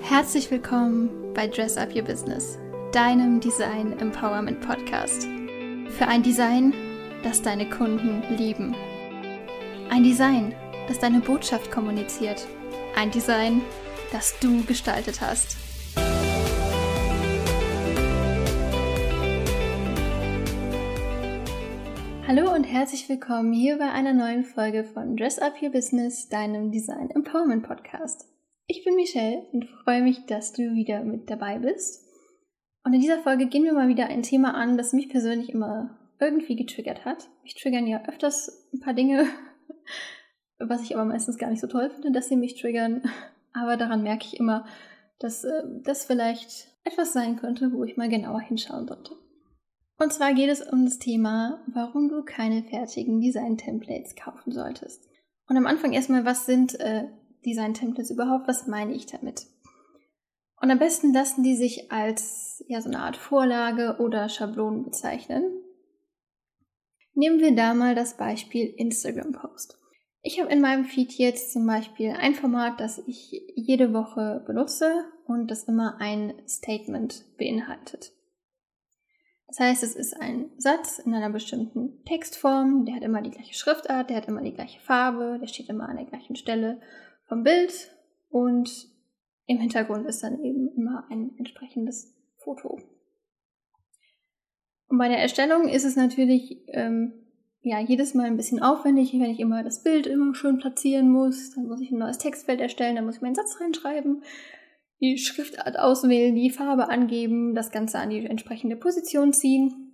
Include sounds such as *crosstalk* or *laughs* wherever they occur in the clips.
Herzlich willkommen bei Dress Up Your Business, deinem Design Empowerment Podcast. Für ein Design, das deine Kunden lieben. Ein Design, das deine Botschaft kommuniziert. Ein Design, das du gestaltet hast. Hallo und herzlich willkommen hier bei einer neuen Folge von Dress Up Your Business, deinem Design Empowerment Podcast. Ich bin Michelle und freue mich, dass du wieder mit dabei bist. Und in dieser Folge gehen wir mal wieder ein Thema an, das mich persönlich immer irgendwie getriggert hat. Mich triggern ja öfters ein paar Dinge, *laughs* was ich aber meistens gar nicht so toll finde, dass sie mich triggern. Aber daran merke ich immer, dass äh, das vielleicht etwas sein könnte, wo ich mal genauer hinschauen sollte. Und zwar geht es um das Thema, warum du keine fertigen Design-Templates kaufen solltest. Und am Anfang erstmal, was sind äh, Design-Templates überhaupt? Was meine ich damit? Und am besten lassen die sich als ja, so eine Art Vorlage oder Schablonen bezeichnen. Nehmen wir da mal das Beispiel Instagram-Post. Ich habe in meinem Feed jetzt zum Beispiel ein Format, das ich jede Woche benutze und das immer ein Statement beinhaltet. Das heißt, es ist ein Satz in einer bestimmten Textform, der hat immer die gleiche Schriftart, der hat immer die gleiche Farbe, der steht immer an der gleichen Stelle vom Bild und im Hintergrund ist dann eben immer ein entsprechendes Foto. Und bei der Erstellung ist es natürlich ähm, ja jedes Mal ein bisschen aufwendig, wenn ich immer das Bild immer schön platzieren muss. Dann muss ich ein neues Textfeld erstellen, dann muss ich meinen Satz reinschreiben, die Schriftart auswählen, die Farbe angeben, das Ganze an die entsprechende Position ziehen.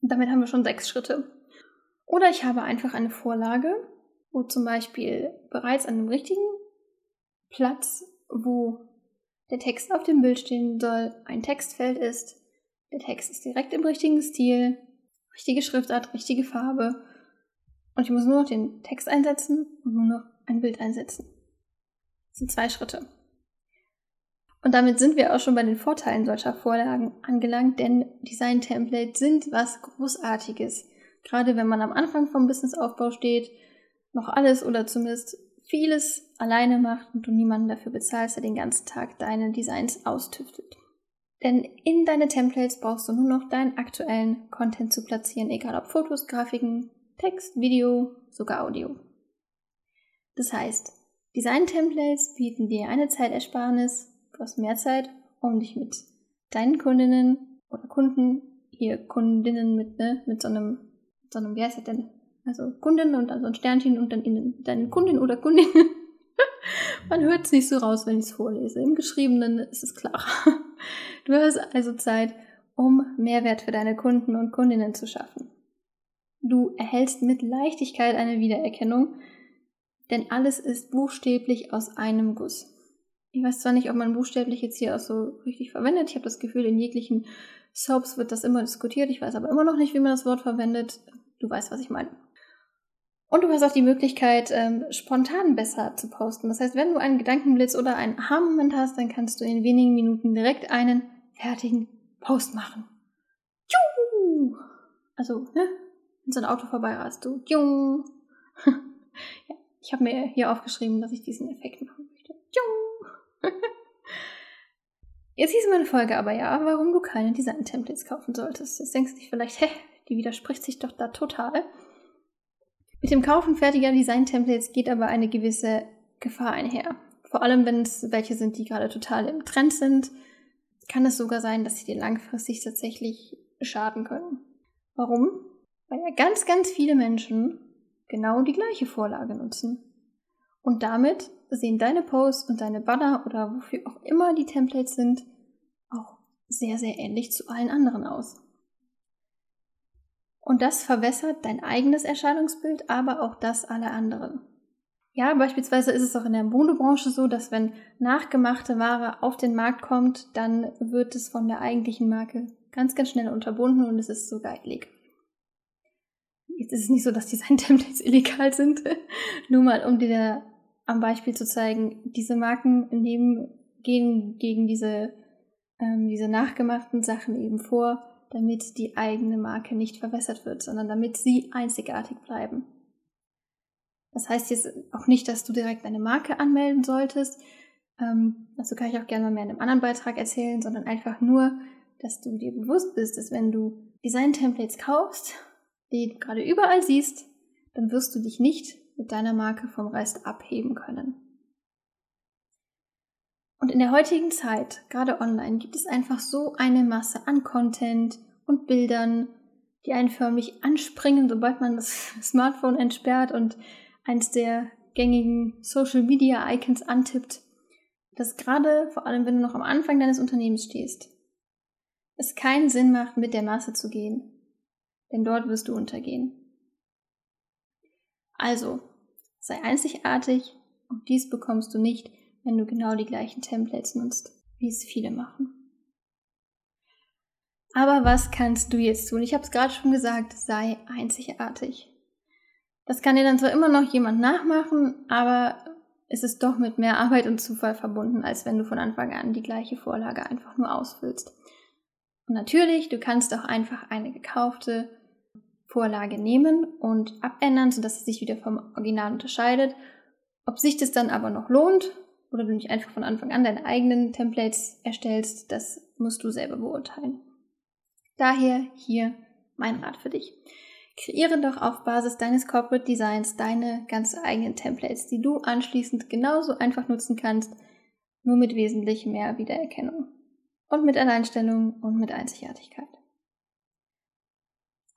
Und damit haben wir schon sechs Schritte. Oder ich habe einfach eine Vorlage, wo zum Beispiel bereits an dem richtigen Platz, wo der Text auf dem Bild stehen soll, ein Textfeld ist. Der Text ist direkt im richtigen Stil, richtige Schriftart, richtige Farbe. Und ich muss nur noch den Text einsetzen und nur noch ein Bild einsetzen. Das sind zwei Schritte. Und damit sind wir auch schon bei den Vorteilen solcher Vorlagen angelangt, denn Design-Templates sind was Großartiges. Gerade wenn man am Anfang vom Businessaufbau steht, noch alles oder zumindest vieles alleine macht und du niemanden dafür bezahlst, der den ganzen Tag deine Designs austüftelt. Denn in deine Templates brauchst du nur noch deinen aktuellen Content zu platzieren, egal ob Fotos, Grafiken, Text, Video, sogar Audio. Das heißt, Design-Templates bieten dir eine Zeitersparnis, du hast mehr Zeit, um dich mit deinen Kundinnen oder Kunden, hier Kundinnen mit, ne, mit so einem, so einem, wie heißt das denn, also Kundin und dann so ein Sternchen und dann in deine Kundin oder Kundin. *laughs* Man hört es nicht so raus, wenn ich es vorlese. Im Geschriebenen ist es klar. *laughs* Du hast also Zeit, um Mehrwert für deine Kunden und Kundinnen zu schaffen. Du erhältst mit Leichtigkeit eine Wiedererkennung, denn alles ist buchstäblich aus einem Guss. Ich weiß zwar nicht, ob man buchstäblich jetzt hier auch so richtig verwendet. Ich habe das Gefühl, in jeglichen Soaps wird das immer diskutiert. Ich weiß aber immer noch nicht, wie man das Wort verwendet. Du weißt, was ich meine. Und du hast auch die Möglichkeit, ähm, spontan besser zu posten. Das heißt, wenn du einen Gedankenblitz oder einen Aha-Moment hast, dann kannst du in wenigen Minuten direkt einen fertigen Post machen. Juhu! Also, ne? Wenn so ein Auto vorbeirast, du. Jung. *laughs* ja, ich habe mir hier aufgeschrieben, dass ich diesen Effekt machen möchte. Jung. *laughs* Jetzt hieß meine Folge aber ja, warum du keine Design-Templates kaufen solltest. Jetzt denkst du dich vielleicht, *laughs* hä, die widerspricht sich doch da total. Mit dem Kaufen fertiger Design-Templates geht aber eine gewisse Gefahr einher. Vor allem, wenn es welche sind, die gerade total im Trend sind, kann es sogar sein, dass sie dir langfristig tatsächlich schaden können. Warum? Weil ja ganz, ganz viele Menschen genau die gleiche Vorlage nutzen. Und damit sehen deine Posts und deine Banner oder wofür auch immer die Templates sind, auch sehr, sehr ähnlich zu allen anderen aus. Und das verwässert dein eigenes Erscheinungsbild, aber auch das aller anderen. Ja, beispielsweise ist es auch in der Modebranche so, dass wenn nachgemachte Ware auf den Markt kommt, dann wird es von der eigentlichen Marke ganz, ganz schnell unterbunden und es ist sogar illegal. Jetzt ist es nicht so, dass Design-Templates *laughs* illegal sind. *laughs* Nur mal, um dir am Beispiel zu zeigen, diese Marken nehmen, gehen gegen diese, ähm, diese nachgemachten Sachen eben vor damit die eigene Marke nicht verwässert wird, sondern damit sie einzigartig bleiben. Das heißt jetzt auch nicht, dass du direkt eine Marke anmelden solltest, Ähm, dazu kann ich auch gerne mal mehr in einem anderen Beitrag erzählen, sondern einfach nur, dass du dir bewusst bist, dass wenn du Design-Templates kaufst, die du gerade überall siehst, dann wirst du dich nicht mit deiner Marke vom Rest abheben können. Und in der heutigen Zeit, gerade online, gibt es einfach so eine Masse an Content und Bildern, die einen förmlich anspringen, sobald man das *laughs* Smartphone entsperrt und eins der gängigen Social Media Icons antippt, dass gerade, vor allem wenn du noch am Anfang deines Unternehmens stehst, es keinen Sinn macht, mit der Masse zu gehen, denn dort wirst du untergehen. Also, sei einzigartig und dies bekommst du nicht, wenn du genau die gleichen Templates nutzt, wie es viele machen. Aber was kannst du jetzt tun? Ich habe es gerade schon gesagt, sei einzigartig. Das kann dir dann zwar immer noch jemand nachmachen, aber es ist doch mit mehr Arbeit und Zufall verbunden, als wenn du von Anfang an die gleiche Vorlage einfach nur ausfüllst. Und natürlich, du kannst auch einfach eine gekaufte Vorlage nehmen und abändern, sodass sie sich wieder vom Original unterscheidet. Ob sich das dann aber noch lohnt oder du nicht einfach von Anfang an deine eigenen Templates erstellst, das musst du selber beurteilen. Daher hier mein Rat für dich. Kreiere doch auf Basis deines Corporate Designs deine ganz eigenen Templates, die du anschließend genauso einfach nutzen kannst, nur mit wesentlich mehr Wiedererkennung und mit Alleinstellung und mit Einzigartigkeit.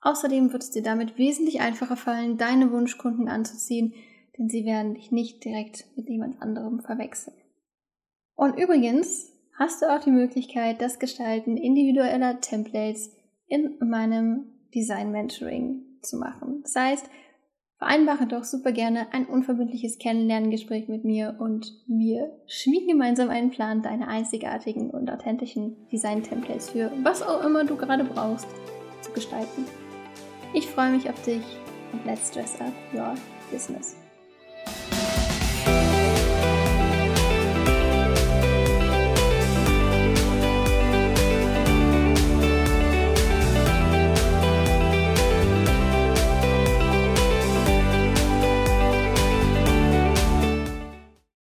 Außerdem wird es dir damit wesentlich einfacher fallen, deine Wunschkunden anzuziehen, denn sie werden dich nicht direkt mit jemand anderem verwechseln. Und übrigens hast du auch die Möglichkeit, das Gestalten individueller Templates in meinem Design Mentoring zu machen. Das heißt, vereinbare doch super gerne ein unverbindliches Kennenlerngespräch mit mir und wir schmieden gemeinsam einen Plan, deine einzigartigen und authentischen Design-Templates für was auch immer du gerade brauchst zu gestalten. Ich freue mich auf dich und let's dress up your business.